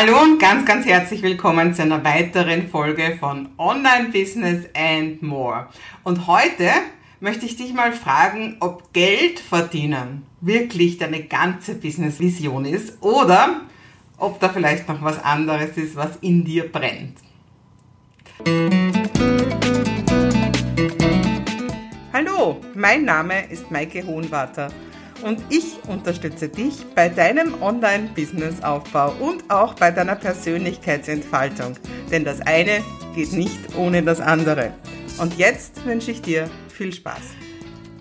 Hallo und ganz, ganz herzlich willkommen zu einer weiteren Folge von Online Business and More. Und heute möchte ich dich mal fragen, ob Geld verdienen wirklich deine ganze Business-Vision ist oder ob da vielleicht noch was anderes ist, was in dir brennt. Hallo, mein Name ist Maike Hohenwarter und ich unterstütze dich bei deinem Online-Business-Aufbau und auch bei deiner Persönlichkeitsentfaltung. Denn das eine geht nicht ohne das andere. Und jetzt wünsche ich dir viel Spaß.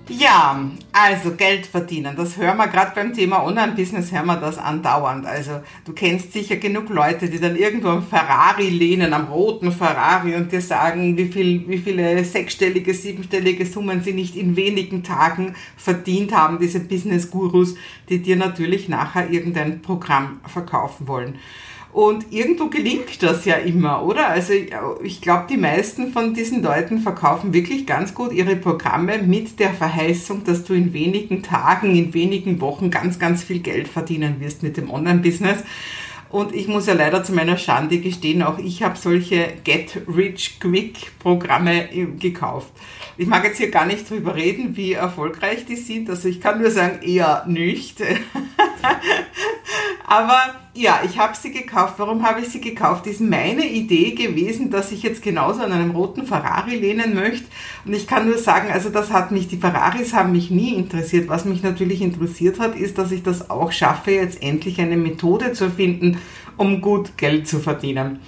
Ja, also Geld verdienen, das hören wir gerade beim Thema Online-Business, hören wir das andauernd. Also du kennst sicher genug Leute, die dann irgendwo am Ferrari lehnen, am roten Ferrari und dir sagen, wie, viel, wie viele sechsstellige, siebenstellige Summen sie nicht in wenigen Tagen verdient haben, diese Business-Gurus, die dir natürlich nachher irgendein Programm verkaufen wollen. Und irgendwo gelingt das ja immer, oder? Also ich glaube, die meisten von diesen Leuten verkaufen wirklich ganz gut ihre Programme mit der Verheißung, dass du in wenigen Tagen, in wenigen Wochen ganz, ganz viel Geld verdienen wirst mit dem Online-Business. Und ich muss ja leider zu meiner Schande gestehen, auch ich habe solche Get-Rich-Quick-Programme gekauft. Ich mag jetzt hier gar nicht drüber reden, wie erfolgreich die sind. Also ich kann nur sagen, eher nicht. Aber ja, ich habe sie gekauft. Warum habe ich sie gekauft? Ist meine Idee gewesen, dass ich jetzt genauso an einem roten Ferrari lehnen möchte. Und ich kann nur sagen, also das hat mich, die Ferraris haben mich nie interessiert. Was mich natürlich interessiert hat, ist, dass ich das auch schaffe, jetzt endlich eine Methode zu finden, um gut Geld zu verdienen.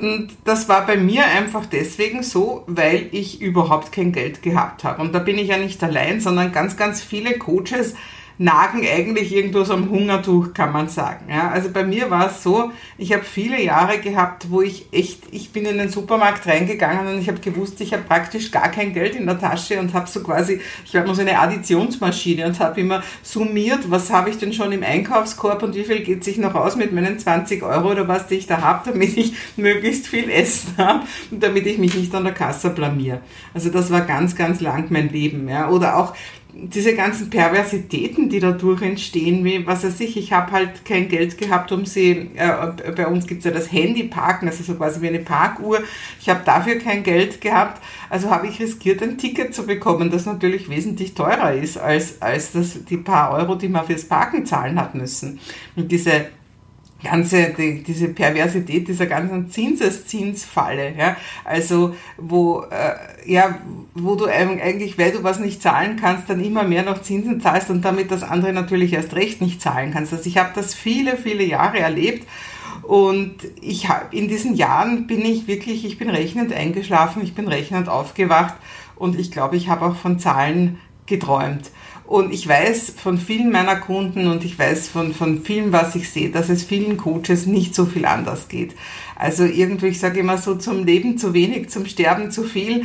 Und das war bei mir einfach deswegen so, weil ich überhaupt kein Geld gehabt habe. Und da bin ich ja nicht allein, sondern ganz, ganz viele Coaches nagen eigentlich irgendwo so am Hungertuch, kann man sagen. Ja, also bei mir war es so, ich habe viele Jahre gehabt, wo ich echt, ich bin in den Supermarkt reingegangen und ich habe gewusst, ich habe praktisch gar kein Geld in der Tasche und habe so quasi, ich war immer so eine Additionsmaschine und habe immer summiert, was habe ich denn schon im Einkaufskorb und wie viel geht sich noch aus mit meinen 20 Euro oder was die ich da habe, damit ich möglichst viel Essen habe und damit ich mich nicht an der Kasse blamier. Also das war ganz, ganz lang mein Leben. Ja. Oder auch diese ganzen Perversitäten, die dadurch entstehen, wie, was weiß ich, ich habe halt kein Geld gehabt, um sie, äh, bei uns gibt es ja das Handyparken, also so quasi wie eine Parkuhr, ich habe dafür kein Geld gehabt, also habe ich riskiert, ein Ticket zu bekommen, das natürlich wesentlich teurer ist als, als das, die paar Euro, die man fürs Parken zahlen hat müssen. Und diese ganze, die, diese Perversität dieser ganzen Zinseszinsfalle, ja, also wo, äh, ja, wo du eigentlich, weil du was nicht zahlen kannst, dann immer mehr noch Zinsen zahlst und damit das andere natürlich erst recht nicht zahlen kannst. Also ich habe das viele, viele Jahre erlebt und ich habe in diesen Jahren bin ich wirklich, ich bin rechnend eingeschlafen, ich bin rechnend aufgewacht und ich glaube, ich habe auch von Zahlen geträumt. Und ich weiß von vielen meiner Kunden und ich weiß von, von vielen, was ich sehe, dass es vielen Coaches nicht so viel anders geht. Also irgendwie, ich sage immer so, zum Leben zu wenig, zum Sterben zu viel.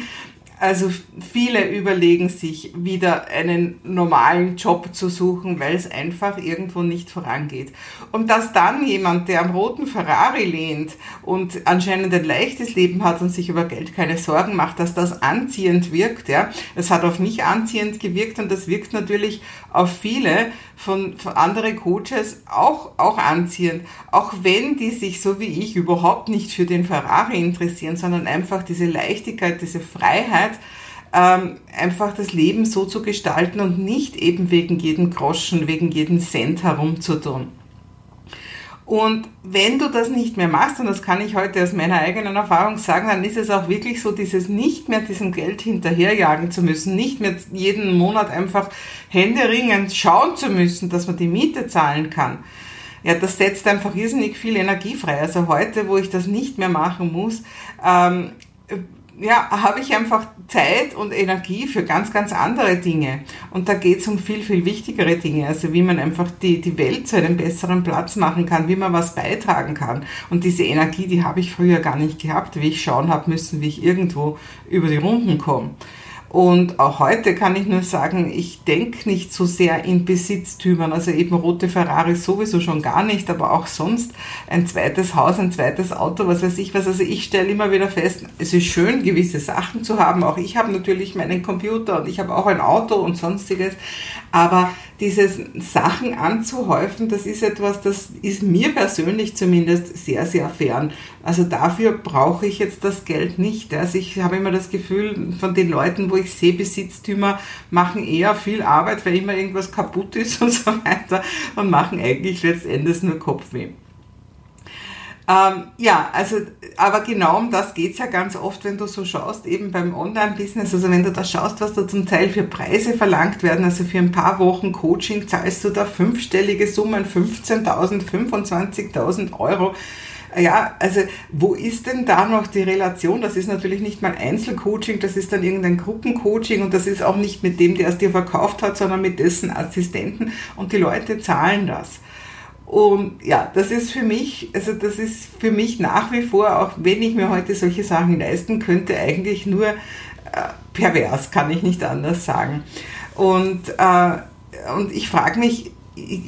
Also viele überlegen sich wieder einen normalen Job zu suchen, weil es einfach irgendwo nicht vorangeht. Und dass dann jemand, der am roten Ferrari lehnt und anscheinend ein leichtes Leben hat und sich über Geld keine Sorgen macht, dass das anziehend wirkt, ja. Es hat auf mich anziehend gewirkt und das wirkt natürlich auf viele von, von andere Coaches auch, auch anziehend. Auch wenn die sich so wie ich überhaupt nicht für den Ferrari interessieren, sondern einfach diese Leichtigkeit, diese Freiheit, Möglichkeit, ähm, einfach das Leben so zu gestalten und nicht eben wegen jedem Groschen, wegen jedem Cent herumzutun. Und wenn du das nicht mehr machst, und das kann ich heute aus meiner eigenen Erfahrung sagen, dann ist es auch wirklich so, dieses nicht mehr diesem Geld hinterherjagen zu müssen, nicht mehr jeden Monat einfach händeringend schauen zu müssen, dass man die Miete zahlen kann. Ja, das setzt einfach irrsinnig viel Energie frei. Also heute, wo ich das nicht mehr machen muss, ähm, ja, habe ich einfach Zeit und Energie für ganz, ganz andere Dinge. Und da geht es um viel, viel wichtigere Dinge. Also wie man einfach die, die Welt zu einem besseren Platz machen kann, wie man was beitragen kann. Und diese Energie, die habe ich früher gar nicht gehabt, wie ich schauen habe müssen, wie ich irgendwo über die Runden komme. Und auch heute kann ich nur sagen, ich denke nicht so sehr in Besitztümern, also eben rote Ferrari sowieso schon gar nicht, aber auch sonst ein zweites Haus, ein zweites Auto, was weiß ich was. Also ich stelle immer wieder fest, es ist schön, gewisse Sachen zu haben. Auch ich habe natürlich meinen Computer und ich habe auch ein Auto und sonstiges. Aber diese Sachen anzuhäufen, das ist etwas, das ist mir persönlich zumindest sehr, sehr fern. Also dafür brauche ich jetzt das Geld nicht. Also ich habe immer das Gefühl, von den Leuten, wo ich sehe, Besitztümer machen eher viel Arbeit, weil immer irgendwas kaputt ist und so weiter und machen eigentlich letztendlich nur Kopfweh. Ähm, ja, also, aber genau um das geht's ja ganz oft, wenn du so schaust, eben beim Online-Business, also wenn du da schaust, was da zum Teil für Preise verlangt werden, also für ein paar Wochen Coaching zahlst du da fünfstellige Summen, 15.000, 25.000 Euro. Ja, also wo ist denn da noch die Relation? Das ist natürlich nicht mal Einzelcoaching, das ist dann irgendein Gruppencoaching und das ist auch nicht mit dem, der es dir verkauft hat, sondern mit dessen Assistenten und die Leute zahlen das. Und ja, das ist für mich, also das ist für mich nach wie vor, auch wenn ich mir heute solche Sachen leisten könnte, eigentlich nur äh, pervers, kann ich nicht anders sagen. Und, äh, und ich frage mich,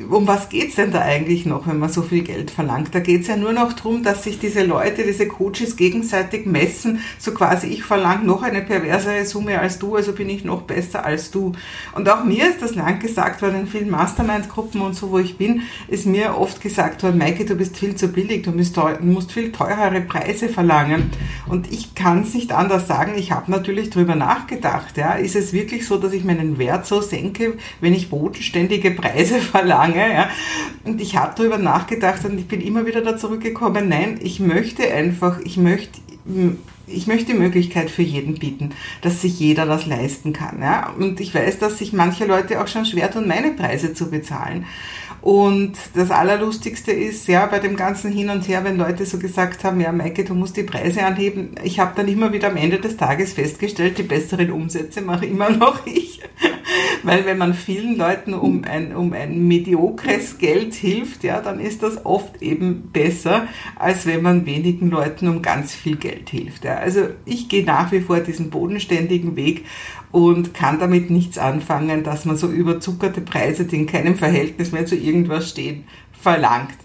um was geht's denn da eigentlich noch, wenn man so viel Geld verlangt? Da geht's ja nur noch darum, dass sich diese Leute, diese Coaches gegenseitig messen, so quasi ich verlange noch eine perversere Summe als du, also bin ich noch besser als du. Und auch mir ist das lang gesagt worden in vielen Mastermind-Gruppen und so, wo ich bin, ist mir oft gesagt worden, Maike, du bist viel zu billig, du musst, viel teurere Preise verlangen. Und ich kann es nicht anders sagen, ich habe natürlich drüber nachgedacht. Ja. Ist es wirklich so, dass ich meinen Wert so senke, wenn ich bodenständige Preise verlange? Lange. Ja. Und ich habe darüber nachgedacht und ich bin immer wieder da zurückgekommen, nein, ich möchte einfach, ich möchte ich möchte die Möglichkeit für jeden bieten, dass sich jeder das leisten kann. Ja? Und ich weiß, dass sich manche Leute auch schon schwer tun, meine Preise zu bezahlen. Und das Allerlustigste ist, ja, bei dem ganzen Hin und Her, wenn Leute so gesagt haben, ja, Maike, du musst die Preise anheben. Ich habe dann immer wieder am Ende des Tages festgestellt, die besseren Umsätze mache immer noch ich. Weil wenn man vielen Leuten um ein, um ein mediokres Geld hilft, ja, dann ist das oft eben besser, als wenn man wenigen Leuten um ganz viel Geld hilft. Ja. Also ich gehe nach wie vor diesen bodenständigen Weg und kann damit nichts anfangen, dass man so überzuckerte Preise, die in keinem Verhältnis mehr zu irgendwas stehen, verlangt.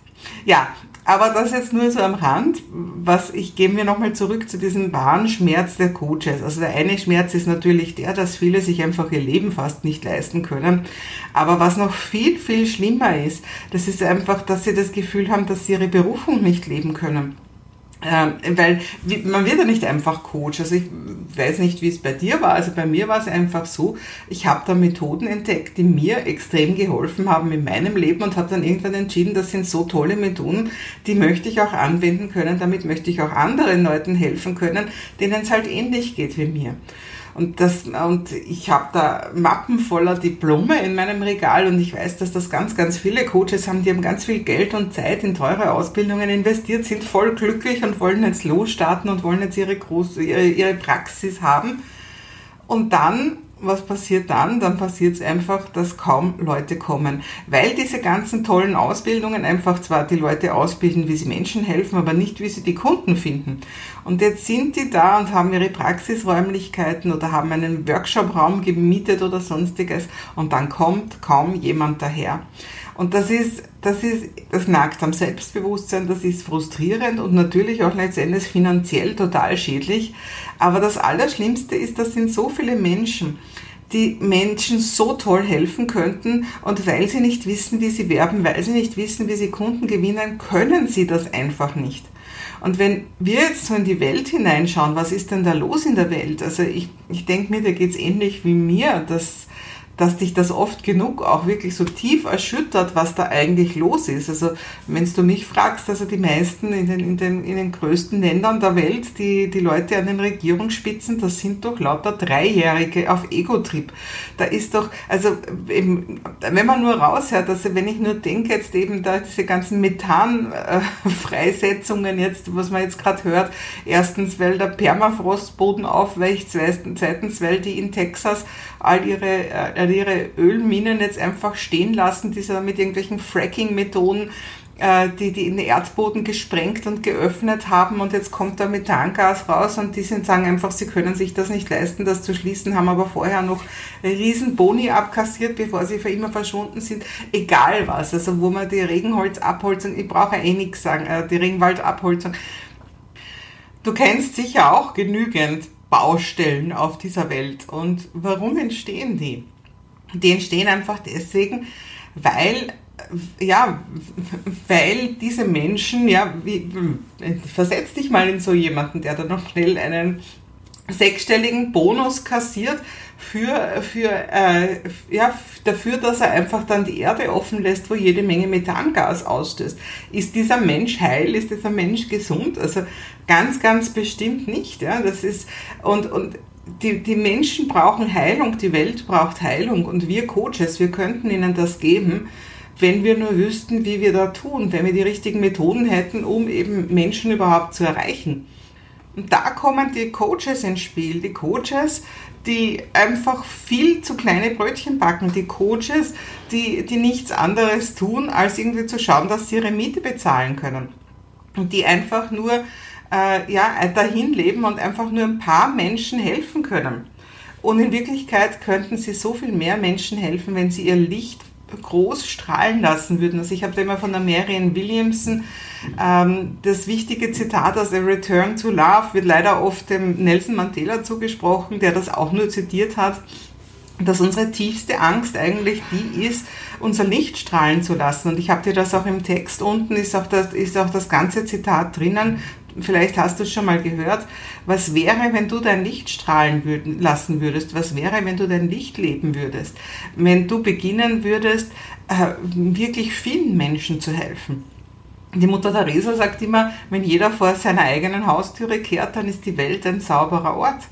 Ja, aber das jetzt nur so am Rand. Was ich gehe mir nochmal zurück zu diesem wahren Schmerz der Coaches. Also der eine Schmerz ist natürlich der, dass viele sich einfach ihr Leben fast nicht leisten können. Aber was noch viel, viel schlimmer ist, das ist einfach, dass sie das Gefühl haben, dass sie ihre Berufung nicht leben können. Ähm, weil man wird ja nicht einfach Coach. Also ich weiß nicht, wie es bei dir war. Also bei mir war es einfach so, ich habe da Methoden entdeckt, die mir extrem geholfen haben in meinem Leben und habe dann irgendwann entschieden, das sind so tolle Methoden, die möchte ich auch anwenden können. Damit möchte ich auch anderen Leuten helfen können, denen es halt ähnlich geht wie mir. Und, das, und ich habe da Mappen voller Diplome in meinem Regal und ich weiß, dass das ganz, ganz viele Coaches haben, die haben ganz viel Geld und Zeit in teure Ausbildungen investiert, sind voll glücklich und wollen jetzt losstarten und wollen jetzt ihre, große, ihre, ihre Praxis haben. Und dann was passiert dann? Dann passiert es einfach, dass kaum Leute kommen, weil diese ganzen tollen Ausbildungen einfach zwar die Leute ausbilden, wie sie Menschen helfen, aber nicht, wie sie die Kunden finden. Und jetzt sind die da und haben ihre Praxisräumlichkeiten oder haben einen Workshopraum gemietet oder sonstiges und dann kommt kaum jemand daher. Und das ist, das ist, das nagt am Selbstbewusstsein, das ist frustrierend und natürlich auch letztendlich finanziell total schädlich. Aber das Allerschlimmste ist, das sind so viele Menschen, die Menschen so toll helfen könnten und weil sie nicht wissen, wie sie werben, weil sie nicht wissen, wie sie Kunden gewinnen, können sie das einfach nicht. Und wenn wir jetzt so in die Welt hineinschauen, was ist denn da los in der Welt? Also ich, ich denke mir, da geht's ähnlich wie mir, dass dass dich das oft genug auch wirklich so tief erschüttert, was da eigentlich los ist. Also wenn du mich fragst, also die meisten in den, in den, in den größten Ländern der Welt, die, die Leute an den Regierungsspitzen, das sind doch lauter Dreijährige auf Ego-Trip. Da ist doch, also eben, wenn man nur raushört, also wenn ich nur denke jetzt eben da diese ganzen Methanfreisetzungen jetzt, was man jetzt gerade hört, erstens, weil der Permafrostboden aufweicht, zweitens, weil die in Texas all ihre, äh, ihre Ölminen jetzt einfach stehen lassen, die sie mit irgendwelchen Fracking-Methoden äh, die, die den Erdboden gesprengt und geöffnet haben und jetzt kommt da Methangas raus und die sind, sagen einfach, sie können sich das nicht leisten, das zu schließen, haben aber vorher noch riesen Boni abkassiert, bevor sie für immer verschwunden sind. Egal was, also wo man die Regenholzabholzung, ich brauche eh nichts sagen, äh, die Regenwaldabholzung. Du kennst sicher auch genügend Baustellen auf dieser Welt. Und warum entstehen die? Die entstehen einfach deswegen, weil ja, weil diese Menschen, ja, wie, versetz dich mal in so jemanden, der da noch schnell einen sechsstelligen Bonus kassiert für, für, äh, ja, dafür, dass er einfach dann die Erde offen lässt, wo jede Menge Methangas ausstößt. Ist dieser Mensch heil? Ist dieser Mensch gesund? Also ganz, ganz bestimmt nicht. Ja, das ist, und, und die, die Menschen brauchen Heilung, die Welt braucht Heilung und wir Coaches, wir könnten ihnen das geben, wenn wir nur wüssten, wie wir da tun, wenn wir die richtigen Methoden hätten, um eben Menschen überhaupt zu erreichen. Und da kommen die Coaches ins Spiel, die Coaches, die einfach viel zu kleine Brötchen backen, die Coaches, die, die nichts anderes tun, als irgendwie zu schauen, dass sie ihre Miete bezahlen können. Und die einfach nur äh, ja, dahin leben und einfach nur ein paar Menschen helfen können. Und in Wirklichkeit könnten sie so viel mehr Menschen helfen, wenn sie ihr Licht groß strahlen lassen würden. Also ich habe da immer von der Marianne Williamson ähm, das wichtige Zitat aus A Return to Love wird leider oft dem Nelson Mandela zugesprochen, der das auch nur zitiert hat dass unsere tiefste Angst eigentlich die ist, unser Licht strahlen zu lassen. Und ich habe dir das auch im Text unten, ist auch das, ist auch das ganze Zitat drinnen. Vielleicht hast du es schon mal gehört. Was wäre, wenn du dein Licht strahlen würden, lassen würdest? Was wäre, wenn du dein Licht leben würdest? Wenn du beginnen würdest, äh, wirklich vielen Menschen zu helfen? Die Mutter Teresa sagt immer, wenn jeder vor seiner eigenen Haustüre kehrt, dann ist die Welt ein sauberer Ort.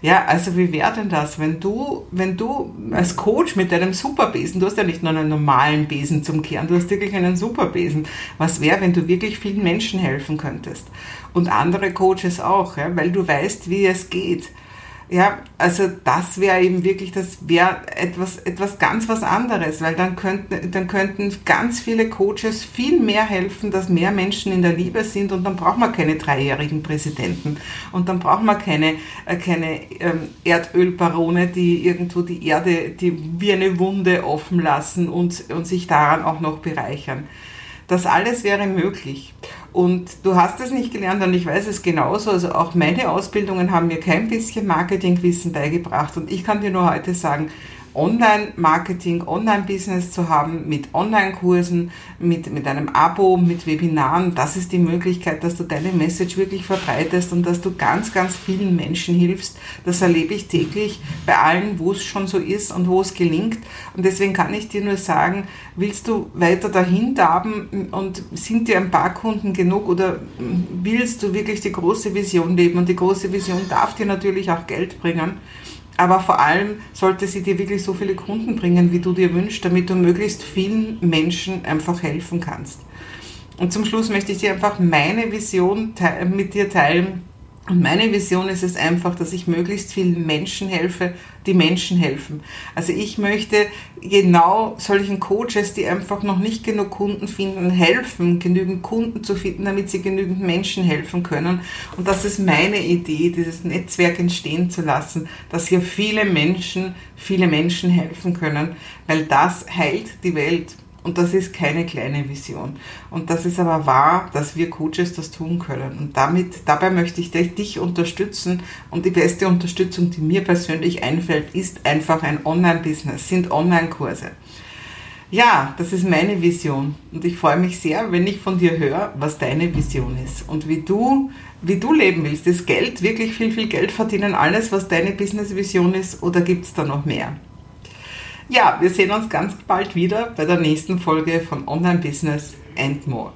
Ja, also wie wäre denn das, wenn du, wenn du als Coach mit deinem Superbesen, du hast ja nicht nur einen normalen Besen zum Kehren, du hast wirklich einen Superbesen. Was wäre, wenn du wirklich vielen Menschen helfen könntest? Und andere Coaches auch, ja, weil du weißt, wie es geht. Ja, also das wäre eben wirklich, das wäre etwas, etwas ganz was anderes, weil dann könnten, dann könnten ganz viele Coaches viel mehr helfen, dass mehr Menschen in der Liebe sind und dann braucht man keine dreijährigen Präsidenten und dann braucht man keine, äh, keine ähm, Erdölbarone, die irgendwo die Erde, die wie eine Wunde offen lassen und, und sich daran auch noch bereichern. Das alles wäre möglich. Und du hast es nicht gelernt und ich weiß es genauso. Also auch meine Ausbildungen haben mir kein bisschen Marketingwissen beigebracht. Und ich kann dir nur heute sagen, Online-Marketing, Online-Business zu haben mit Online-Kursen, mit, mit einem Abo, mit Webinaren. Das ist die Möglichkeit, dass du deine Message wirklich verbreitest und dass du ganz, ganz vielen Menschen hilfst. Das erlebe ich täglich bei allen, wo es schon so ist und wo es gelingt. Und deswegen kann ich dir nur sagen, willst du weiter dahin darben und sind dir ein paar Kunden genug oder willst du wirklich die große Vision leben? Und die große Vision darf dir natürlich auch Geld bringen aber vor allem sollte sie dir wirklich so viele Kunden bringen, wie du dir wünschst, damit du möglichst vielen Menschen einfach helfen kannst. Und zum Schluss möchte ich dir einfach meine Vision mit dir teilen, und meine Vision ist es einfach, dass ich möglichst vielen Menschen helfe, die Menschen helfen. Also ich möchte genau solchen Coaches, die einfach noch nicht genug Kunden finden, helfen, genügend Kunden zu finden, damit sie genügend Menschen helfen können. Und das ist meine Idee, dieses Netzwerk entstehen zu lassen, dass hier viele Menschen, viele Menschen helfen können, weil das heilt die Welt. Und das ist keine kleine Vision. Und das ist aber wahr, dass wir Coaches das tun können. Und damit, dabei möchte ich dich unterstützen. Und die beste Unterstützung, die mir persönlich einfällt, ist einfach ein Online-Business, sind Online-Kurse. Ja, das ist meine Vision. Und ich freue mich sehr, wenn ich von dir höre, was deine Vision ist und wie du, wie du leben willst. Ist Geld wirklich viel, viel Geld verdienen, alles, was deine Business-Vision ist, oder gibt es da noch mehr? Ja, wir sehen uns ganz bald wieder bei der nächsten Folge von Online Business and More.